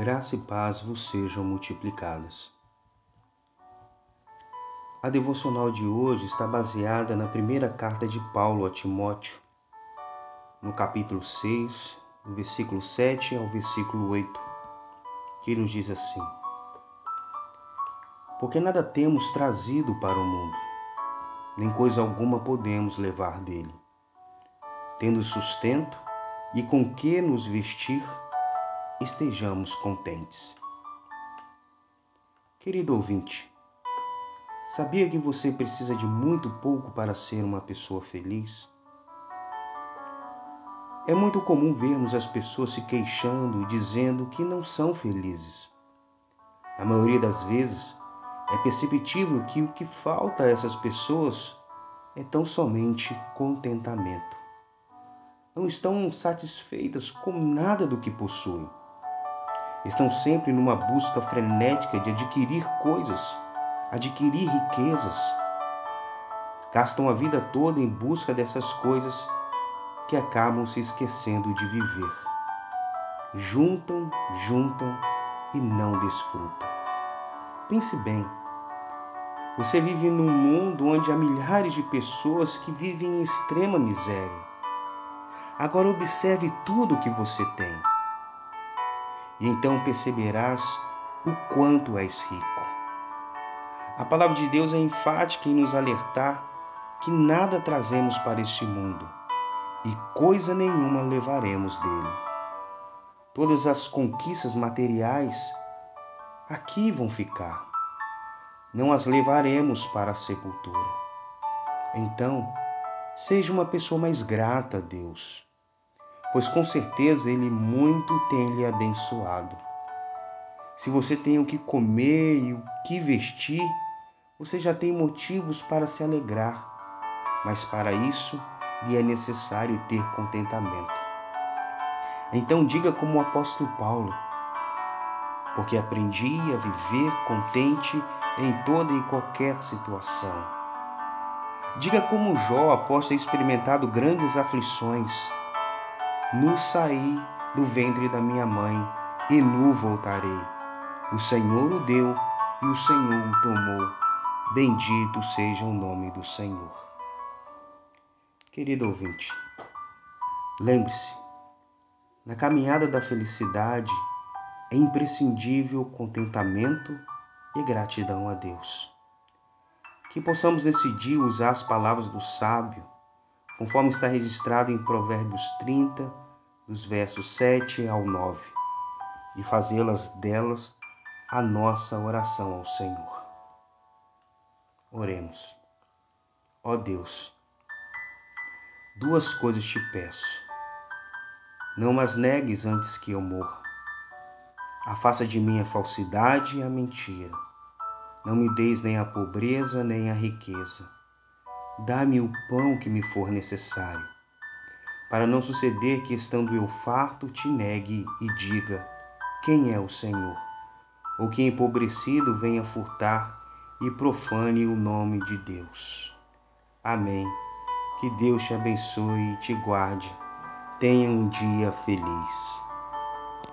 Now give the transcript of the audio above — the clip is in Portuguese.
Graça e paz vos sejam multiplicadas. A devocional de hoje está baseada na primeira carta de Paulo a Timóteo, no capítulo 6, do versículo 7 ao versículo 8, que nos diz assim: Porque nada temos trazido para o mundo, nem coisa alguma podemos levar dele. Tendo sustento e com que nos vestir, estejamos contentes. Querido ouvinte, sabia que você precisa de muito pouco para ser uma pessoa feliz? É muito comum vermos as pessoas se queixando e dizendo que não são felizes. Na maioria das vezes, é perceptível que o que falta a essas pessoas é tão somente contentamento. Não estão satisfeitas com nada do que possuem. Estão sempre numa busca frenética de adquirir coisas, adquirir riquezas. Gastam a vida toda em busca dessas coisas que acabam se esquecendo de viver. Juntam, juntam e não desfrutam. Pense bem. Você vive num mundo onde há milhares de pessoas que vivem em extrema miséria. Agora observe tudo o que você tem. E então perceberás o quanto és rico. A palavra de Deus é enfática em nos alertar que nada trazemos para este mundo e coisa nenhuma levaremos dele. Todas as conquistas materiais aqui vão ficar. Não as levaremos para a sepultura. Então, seja uma pessoa mais grata a Deus, pois com certeza Ele muito tem lhe abençoado. Se você tem o que comer e o que vestir, você já tem motivos para se alegrar, mas para isso, lhe é necessário ter contentamento. Então diga como o apóstolo Paulo, porque aprendi a viver contente em toda e qualquer situação. Diga como Jó, após ter experimentado grandes aflições, nu saí do ventre da minha mãe e nu voltarei. O Senhor o deu e o Senhor o tomou. Bendito seja o nome do Senhor. Querido ouvinte, lembre-se, na caminhada da felicidade é imprescindível contentamento e gratidão a Deus. Que possamos decidir usar as palavras do sábio, conforme está registrado em Provérbios 30, dos versos 7 ao 9, e fazê-las delas a nossa oração ao Senhor. Oremos. Ó Deus, Duas coisas te peço. Não as negues antes que eu morra. Afasta de mim a falsidade e a mentira. Não me deis nem a pobreza nem a riqueza. Dá-me o pão que me for necessário, para não suceder que, estando eu farto, te negue e diga: Quem é o Senhor? Ou que empobrecido venha furtar e profane o nome de Deus. Amém. Que Deus te abençoe e te guarde. Tenha um dia feliz.